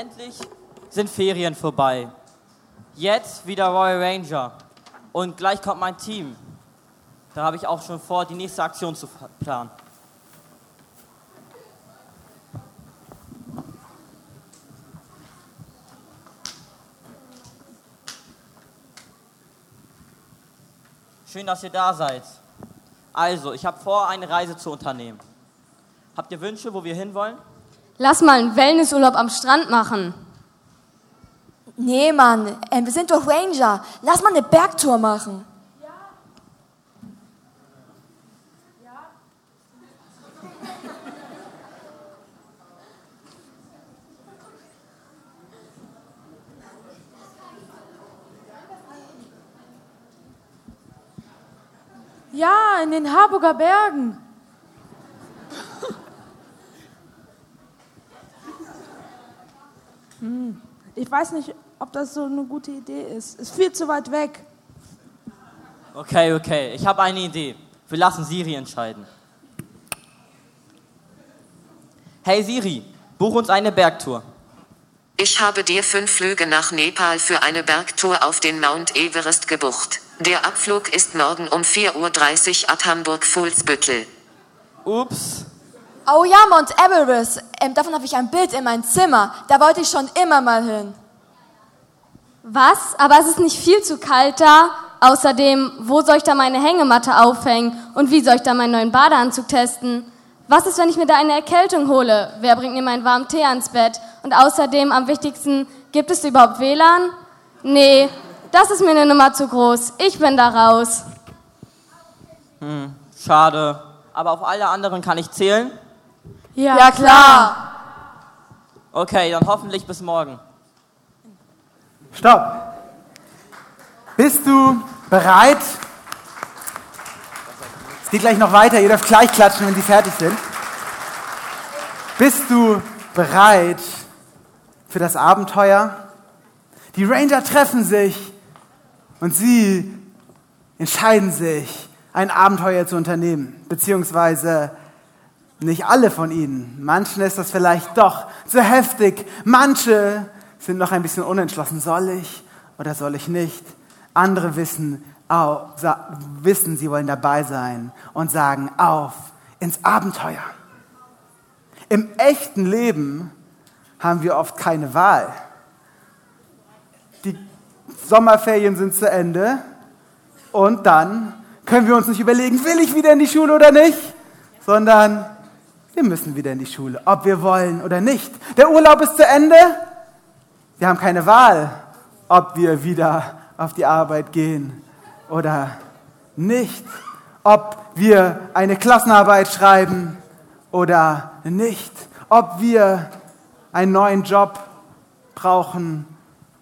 Endlich sind Ferien vorbei. Jetzt wieder Royal Ranger. Und gleich kommt mein Team. Da habe ich auch schon vor, die nächste Aktion zu planen. Schön, dass ihr da seid. Also, ich habe vor, eine Reise zu unternehmen. Habt ihr Wünsche, wo wir hinwollen? Lass mal einen Wellnessurlaub am Strand machen. Nee, Mann, äh, wir sind doch Ranger. Lass mal eine Bergtour machen. Ja, in den Harburger Bergen. Ich weiß nicht, ob das so eine gute Idee ist. Ist viel zu weit weg. Okay, okay, ich habe eine Idee. Wir lassen Siri entscheiden. Hey Siri, buch uns eine Bergtour. Ich habe dir fünf Flüge nach Nepal für eine Bergtour auf den Mount Everest gebucht. Der Abflug ist morgen um 4.30 Uhr ab Hamburg-Fuhlsbüttel. Ups. Oh ja, Mount Everest. Ähm, davon habe ich ein Bild in meinem Zimmer. Da wollte ich schon immer mal hin. Was? Aber es ist nicht viel zu kalt da. Außerdem, wo soll ich da meine Hängematte aufhängen? Und wie soll ich da meinen neuen Badeanzug testen? Was ist, wenn ich mir da eine Erkältung hole? Wer bringt mir meinen warmen Tee ans Bett? Und außerdem, am wichtigsten, gibt es überhaupt WLAN? Nee, das ist mir eine Nummer zu groß. Ich bin da raus. Hm, schade. Aber auf alle anderen kann ich zählen? Ja, Ja, klar. Okay, dann hoffentlich bis morgen. Stopp. Bist du bereit? Es geht gleich noch weiter. Ihr dürft gleich klatschen, wenn Sie fertig sind. Bist du bereit für das Abenteuer? Die Ranger treffen sich und sie entscheiden sich, ein Abenteuer zu unternehmen. Beziehungsweise nicht alle von ihnen. Manchen ist das vielleicht doch zu heftig. Manche sind noch ein bisschen unentschlossen. Soll ich oder soll ich nicht? Andere wissen, au, wissen, sie wollen dabei sein und sagen auf ins Abenteuer. Im echten Leben haben wir oft keine Wahl. Die Sommerferien sind zu Ende und dann können wir uns nicht überlegen, will ich wieder in die Schule oder nicht, sondern wir müssen wieder in die Schule, ob wir wollen oder nicht. Der Urlaub ist zu Ende. Wir haben keine Wahl, ob wir wieder auf die Arbeit gehen oder nicht. Ob wir eine Klassenarbeit schreiben oder nicht. Ob wir einen neuen Job brauchen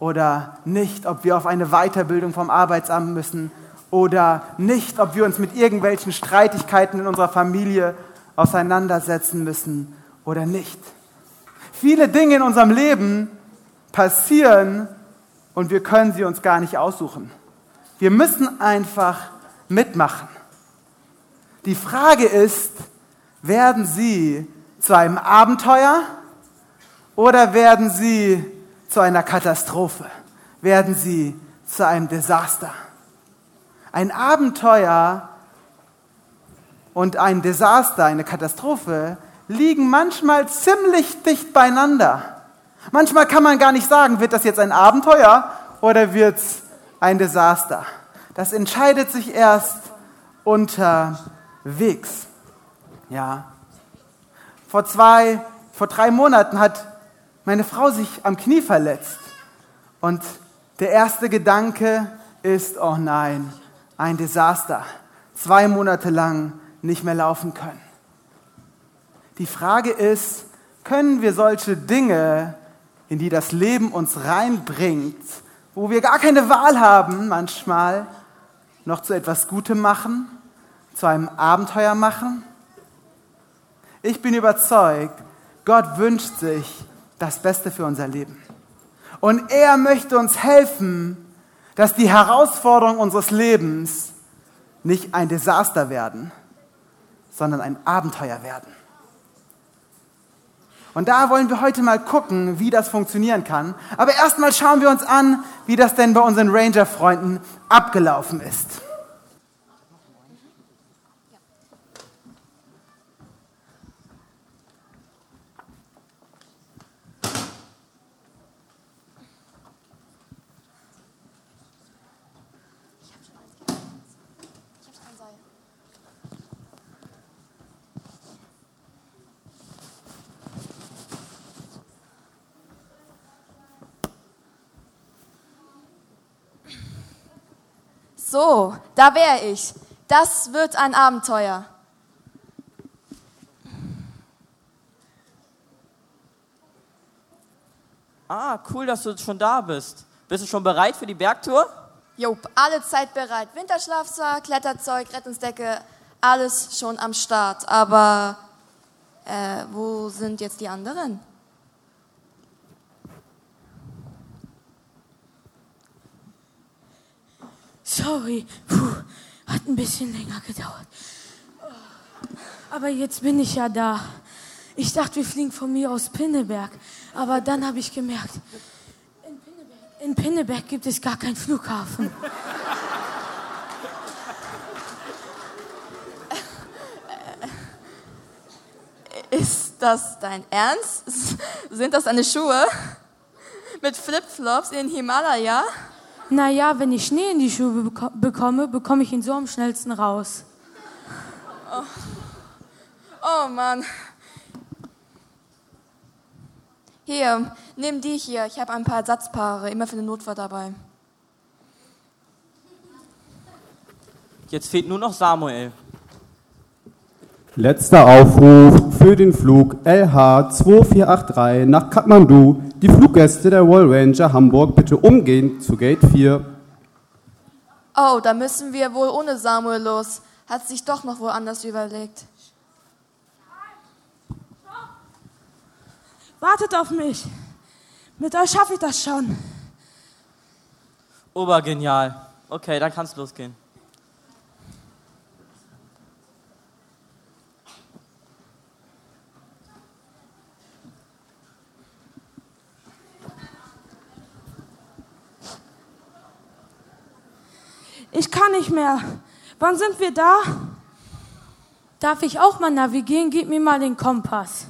oder nicht. Ob wir auf eine Weiterbildung vom Arbeitsamt müssen oder nicht. Ob wir uns mit irgendwelchen Streitigkeiten in unserer Familie auseinandersetzen müssen oder nicht. Viele Dinge in unserem Leben passieren und wir können sie uns gar nicht aussuchen. Wir müssen einfach mitmachen. Die Frage ist, werden sie zu einem Abenteuer oder werden sie zu einer Katastrophe? Werden sie zu einem Desaster? Ein Abenteuer und ein Desaster, eine Katastrophe, liegen manchmal ziemlich dicht beieinander. Manchmal kann man gar nicht sagen, wird das jetzt ein Abenteuer oder wird es ein Desaster. Das entscheidet sich erst unterwegs. Ja. Vor zwei, vor drei Monaten hat meine Frau sich am Knie verletzt. Und der erste Gedanke ist, oh nein, ein Desaster. Zwei Monate lang nicht mehr laufen können. Die Frage ist, können wir solche Dinge, in die das Leben uns reinbringt, wo wir gar keine Wahl haben manchmal, noch zu etwas Gutem machen, zu einem Abenteuer machen? Ich bin überzeugt, Gott wünscht sich das Beste für unser Leben. Und er möchte uns helfen, dass die Herausforderungen unseres Lebens nicht ein Desaster werden, sondern ein Abenteuer werden. Und da wollen wir heute mal gucken, wie das funktionieren kann. Aber erstmal schauen wir uns an, wie das denn bei unseren Ranger-Freunden abgelaufen ist. So, da wäre ich. Das wird ein Abenteuer. Ah, cool, dass du schon da bist. Bist du schon bereit für die Bergtour? Jupp, alle Zeit bereit. Winterschlafsack, Kletterzeug, Rettungsdecke, alles schon am Start. Aber äh, wo sind jetzt die anderen? Sorry, Puh, hat ein bisschen länger gedauert. Aber jetzt bin ich ja da. Ich dachte, wir fliegen von mir aus Pinneberg. Aber dann habe ich gemerkt, in Pinneberg, in Pinneberg gibt es gar keinen Flughafen. Ist das dein Ernst? Sind das deine Schuhe? Mit Flipflops in den Himalaya? Naja, wenn ich Schnee in die Schuhe beko bekomme, bekomme ich ihn so am schnellsten raus. Oh Mann. Hier, nimm die hier. Ich habe ein paar Ersatzpaare, immer für den Notfall dabei. Jetzt fehlt nur noch Samuel. Letzter Aufruf für den Flug LH 2483 nach Kathmandu. Die Fluggäste der Royal Ranger Hamburg bitte umgehend zu Gate 4. Oh, da müssen wir wohl ohne Samuel los. Hat sich doch noch woanders überlegt. Wartet auf mich. Mit euch schaffe ich das schon. Obergenial. Okay, dann kann's losgehen. Ich kann nicht mehr. Wann sind wir da? Darf ich auch mal navigieren? Gib mir mal den Kompass.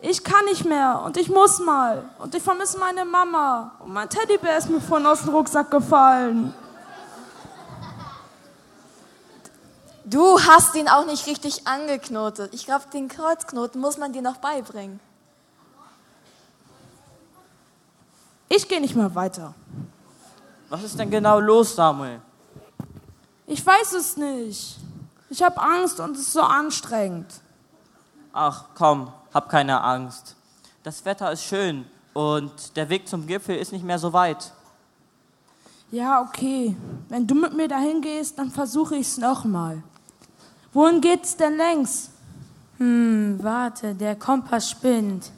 Ich kann nicht mehr und ich muss mal. Und ich vermisse meine Mama. Und mein Teddybär ist mir vorhin aus dem Rucksack gefallen. Du hast ihn auch nicht richtig angeknotet. Ich glaube, den Kreuzknoten muss man dir noch beibringen. Ich gehe nicht mehr weiter. Was ist denn genau los, Samuel? Ich weiß es nicht. Ich habe Angst und es ist so anstrengend. Ach, komm, hab keine Angst. Das Wetter ist schön und der Weg zum Gipfel ist nicht mehr so weit. Ja, okay. Wenn du mit mir dahin gehst, dann versuche ich es nochmal. Wohin geht's denn längs? Hm, warte, der Kompass spinnt.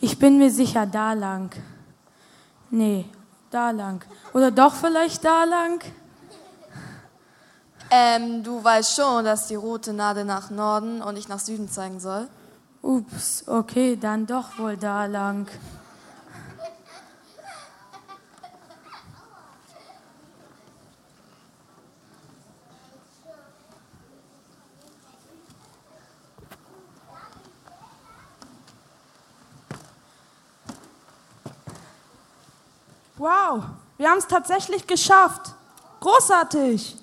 Ich bin mir sicher, da lang. Nee, da lang. Oder doch vielleicht da lang? Ähm, du weißt schon, dass die rote Nadel nach Norden und nicht nach Süden zeigen soll. Ups, okay, dann doch wohl da lang. Wow, wir haben es tatsächlich geschafft. Großartig.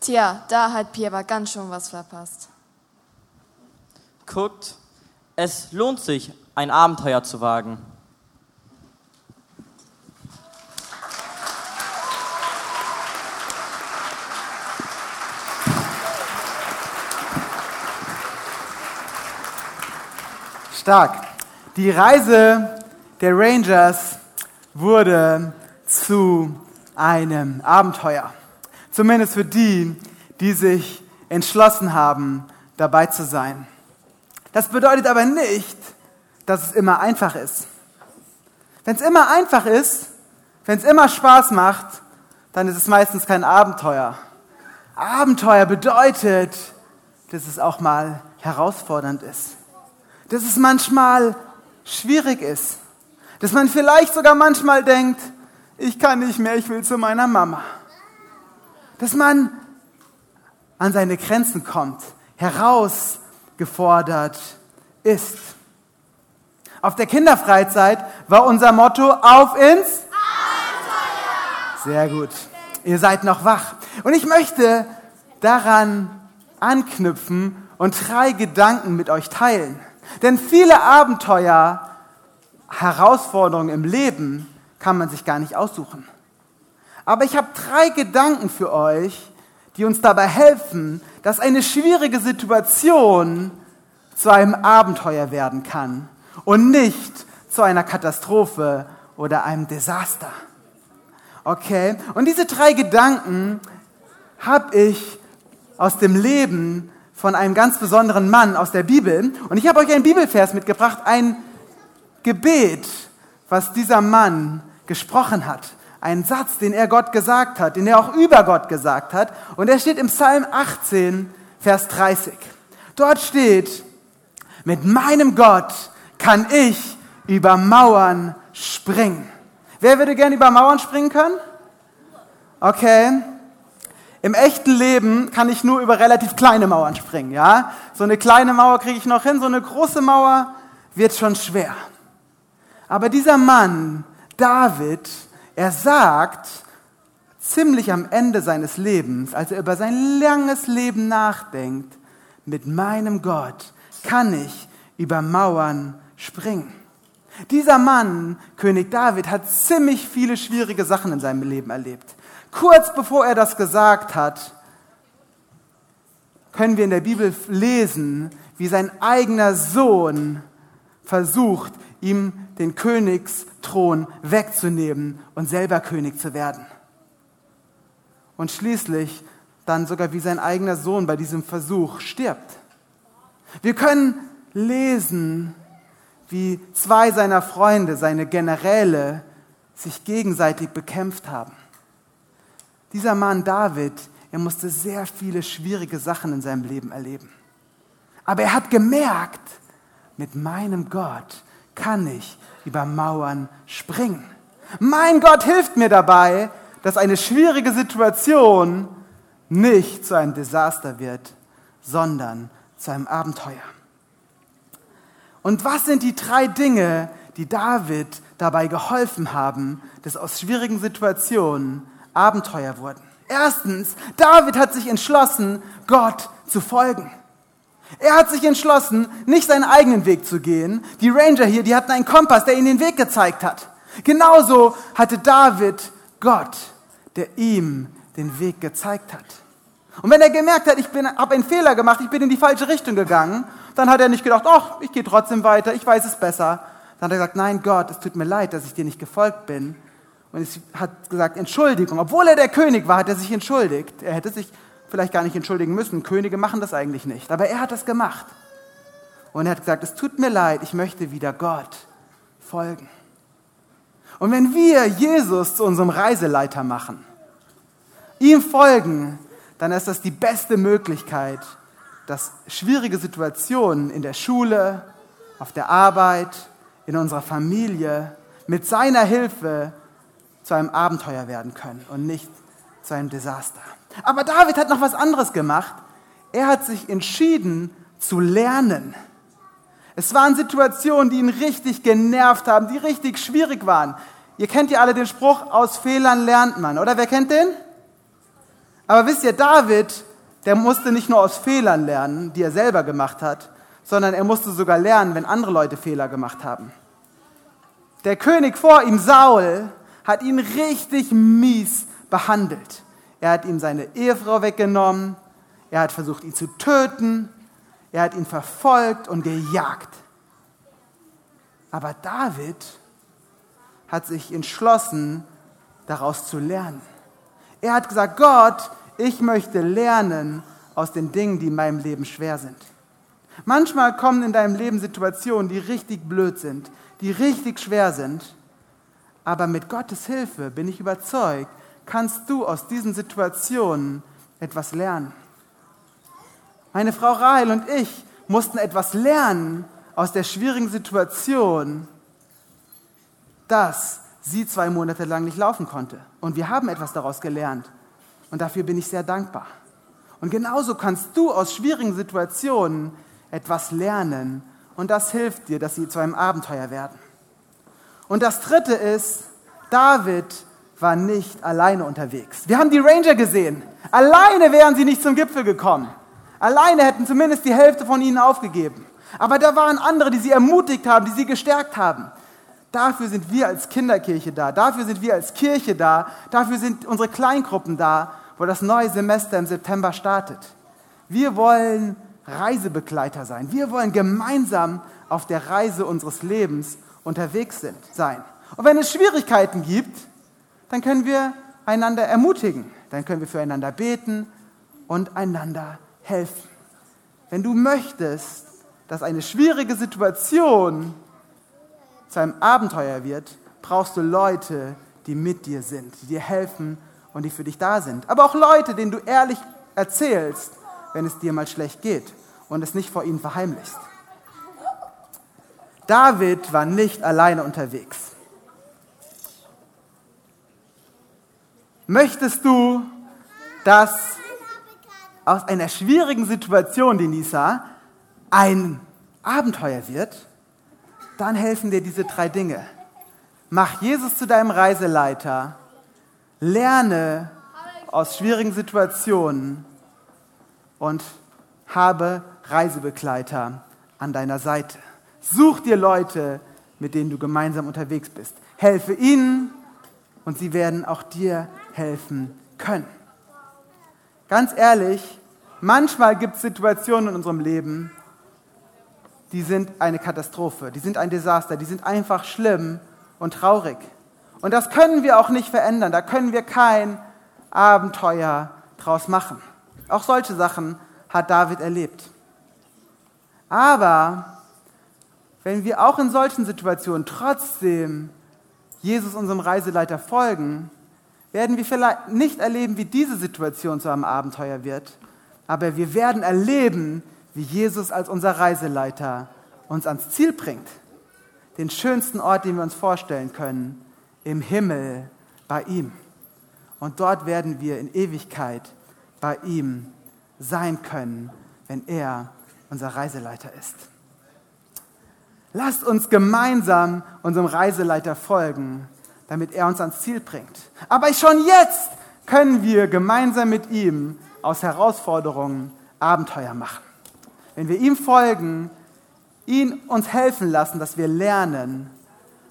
Tja, da hat Pierre aber ganz schön was verpasst. Guckt, es lohnt sich, ein Abenteuer zu wagen. Stark. Die Reise der Rangers wurde zu einem Abenteuer. Zumindest für die, die sich entschlossen haben, dabei zu sein. Das bedeutet aber nicht, dass es immer einfach ist. Wenn es immer einfach ist, wenn es immer Spaß macht, dann ist es meistens kein Abenteuer. Abenteuer bedeutet, dass es auch mal herausfordernd ist. Dass es manchmal schwierig ist. Dass man vielleicht sogar manchmal denkt, ich kann nicht mehr, ich will zu meiner Mama. Dass man an seine Grenzen kommt, herausgefordert ist. Auf der Kinderfreizeit war unser Motto auf ins Abenteuer. Sehr gut. Ihr seid noch wach. Und ich möchte daran anknüpfen und drei Gedanken mit euch teilen. Denn viele Abenteuer, Herausforderungen im Leben kann man sich gar nicht aussuchen. Aber ich habe drei Gedanken für euch, die uns dabei helfen, dass eine schwierige Situation zu einem Abenteuer werden kann und nicht zu einer Katastrophe oder einem Desaster. Okay? Und diese drei Gedanken habe ich aus dem Leben von einem ganz besonderen Mann aus der Bibel. Und ich habe euch einen Bibelvers mitgebracht, ein Gebet, was dieser Mann gesprochen hat. Ein Satz, den er Gott gesagt hat, den er auch über Gott gesagt hat. Und er steht im Psalm 18, Vers 30. Dort steht, mit meinem Gott kann ich über Mauern springen. Wer würde gerne über Mauern springen können? Okay. Im echten Leben kann ich nur über relativ kleine Mauern springen, ja? So eine kleine Mauer kriege ich noch hin, so eine große Mauer wird schon schwer. Aber dieser Mann, David, er sagt ziemlich am Ende seines Lebens, als er über sein langes Leben nachdenkt, mit meinem Gott kann ich über Mauern springen. Dieser Mann, König David, hat ziemlich viele schwierige Sachen in seinem Leben erlebt. Kurz bevor er das gesagt hat, können wir in der Bibel lesen, wie sein eigener Sohn versucht, ihm den Königsthron wegzunehmen und selber König zu werden. Und schließlich dann sogar wie sein eigener Sohn bei diesem Versuch stirbt. Wir können lesen, wie zwei seiner Freunde, seine Generäle, sich gegenseitig bekämpft haben. Dieser Mann David, er musste sehr viele schwierige Sachen in seinem Leben erleben. Aber er hat gemerkt, mit meinem Gott kann ich über Mauern springen. Mein Gott hilft mir dabei, dass eine schwierige Situation nicht zu einem Desaster wird, sondern zu einem Abenteuer. Und was sind die drei Dinge, die David dabei geholfen haben, dass aus schwierigen Situationen Abenteuer wurden. Erstens, David hat sich entschlossen, Gott zu folgen. Er hat sich entschlossen, nicht seinen eigenen Weg zu gehen. Die Ranger hier, die hatten einen Kompass, der ihnen den Weg gezeigt hat. Genauso hatte David Gott, der ihm den Weg gezeigt hat. Und wenn er gemerkt hat, ich habe einen Fehler gemacht, ich bin in die falsche Richtung gegangen, dann hat er nicht gedacht, ach, ich gehe trotzdem weiter, ich weiß es besser. Dann hat er gesagt, nein Gott, es tut mir leid, dass ich dir nicht gefolgt bin, und es hat gesagt, Entschuldigung. Obwohl er der König war, hat er sich entschuldigt. Er hätte sich vielleicht gar nicht entschuldigen müssen. Könige machen das eigentlich nicht. Aber er hat das gemacht. Und er hat gesagt, es tut mir leid, ich möchte wieder Gott folgen. Und wenn wir Jesus zu unserem Reiseleiter machen, ihm folgen, dann ist das die beste Möglichkeit, dass schwierige Situationen in der Schule, auf der Arbeit, in unserer Familie mit seiner Hilfe zu einem Abenteuer werden können und nicht zu einem Desaster. Aber David hat noch was anderes gemacht. Er hat sich entschieden zu lernen. Es waren Situationen, die ihn richtig genervt haben, die richtig schwierig waren. Ihr kennt ja alle den Spruch, aus Fehlern lernt man, oder? Wer kennt den? Aber wisst ihr, David, der musste nicht nur aus Fehlern lernen, die er selber gemacht hat, sondern er musste sogar lernen, wenn andere Leute Fehler gemacht haben. Der König vor ihm, Saul, hat ihn richtig mies behandelt. Er hat ihm seine Ehefrau weggenommen, er hat versucht, ihn zu töten, er hat ihn verfolgt und gejagt. Aber David hat sich entschlossen, daraus zu lernen. Er hat gesagt, Gott, ich möchte lernen aus den Dingen, die in meinem Leben schwer sind. Manchmal kommen in deinem Leben Situationen, die richtig blöd sind, die richtig schwer sind. Aber mit Gottes Hilfe bin ich überzeugt, kannst du aus diesen Situationen etwas lernen. Meine Frau Rahel und ich mussten etwas lernen aus der schwierigen Situation, dass sie zwei Monate lang nicht laufen konnte. Und wir haben etwas daraus gelernt. Und dafür bin ich sehr dankbar. Und genauso kannst du aus schwierigen Situationen etwas lernen. Und das hilft dir, dass sie zu einem Abenteuer werden. Und das Dritte ist, David war nicht alleine unterwegs. Wir haben die Ranger gesehen. Alleine wären sie nicht zum Gipfel gekommen. Alleine hätten zumindest die Hälfte von ihnen aufgegeben. Aber da waren andere, die sie ermutigt haben, die sie gestärkt haben. Dafür sind wir als Kinderkirche da. Dafür sind wir als Kirche da. Dafür sind unsere Kleingruppen da, wo das neue Semester im September startet. Wir wollen Reisebegleiter sein. Wir wollen gemeinsam auf der Reise unseres Lebens unterwegs sein. Und wenn es Schwierigkeiten gibt, dann können wir einander ermutigen. Dann können wir füreinander beten und einander helfen. Wenn du möchtest, dass eine schwierige Situation zu einem Abenteuer wird, brauchst du Leute, die mit dir sind, die dir helfen und die für dich da sind. Aber auch Leute, denen du ehrlich erzählst, wenn es dir mal schlecht geht und es nicht vor ihnen verheimlichst. David war nicht alleine unterwegs. Möchtest du, dass aus einer schwierigen Situation, Denisa, ein Abenteuer wird, dann helfen dir diese drei Dinge. Mach Jesus zu deinem Reiseleiter, lerne aus schwierigen Situationen und habe Reisebegleiter an deiner Seite. Such dir Leute, mit denen du gemeinsam unterwegs bist. Helfe ihnen und sie werden auch dir helfen können. Ganz ehrlich, manchmal gibt es Situationen in unserem Leben, die sind eine Katastrophe, die sind ein Desaster, die sind einfach schlimm und traurig. Und das können wir auch nicht verändern, da können wir kein Abenteuer draus machen. Auch solche Sachen hat David erlebt. Aber wenn wir auch in solchen Situationen trotzdem Jesus, unserem Reiseleiter, folgen, werden wir vielleicht nicht erleben, wie diese Situation zu einem Abenteuer wird, aber wir werden erleben, wie Jesus als unser Reiseleiter uns ans Ziel bringt. Den schönsten Ort, den wir uns vorstellen können, im Himmel bei ihm. Und dort werden wir in Ewigkeit bei ihm sein können, wenn er unser Reiseleiter ist. Lasst uns gemeinsam unserem Reiseleiter folgen damit er uns ans Ziel bringt. Aber schon jetzt können wir gemeinsam mit ihm aus Herausforderungen Abenteuer machen. Wenn wir ihm folgen, ihn uns helfen lassen, dass wir lernen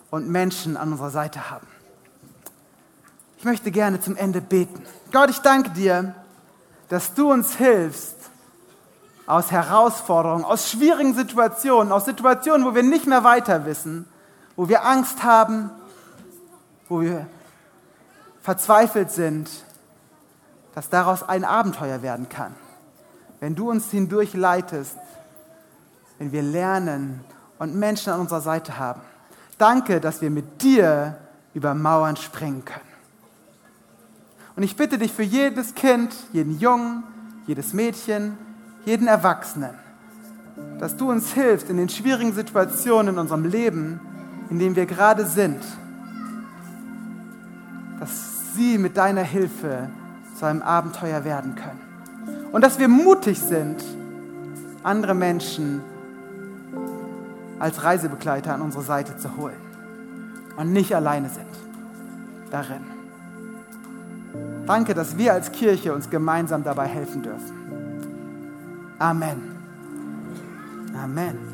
und Menschen an unserer Seite haben. Ich möchte gerne zum Ende beten. Gott, ich danke dir, dass du uns hilfst, aus Herausforderungen, aus schwierigen Situationen, aus Situationen, wo wir nicht mehr weiter wissen, wo wir Angst haben, wo wir verzweifelt sind, dass daraus ein Abenteuer werden kann. Wenn du uns hindurch leitest, wenn wir lernen und Menschen an unserer Seite haben. Danke, dass wir mit dir über Mauern springen können. Und ich bitte dich für jedes Kind, jeden Jungen, jedes Mädchen, jeden Erwachsenen, dass du uns hilfst in den schwierigen Situationen in unserem Leben, in denen wir gerade sind dass sie mit deiner Hilfe zu einem Abenteuer werden können. Und dass wir mutig sind, andere Menschen als Reisebegleiter an unsere Seite zu holen und nicht alleine sind darin. Danke, dass wir als Kirche uns gemeinsam dabei helfen dürfen. Amen. Amen.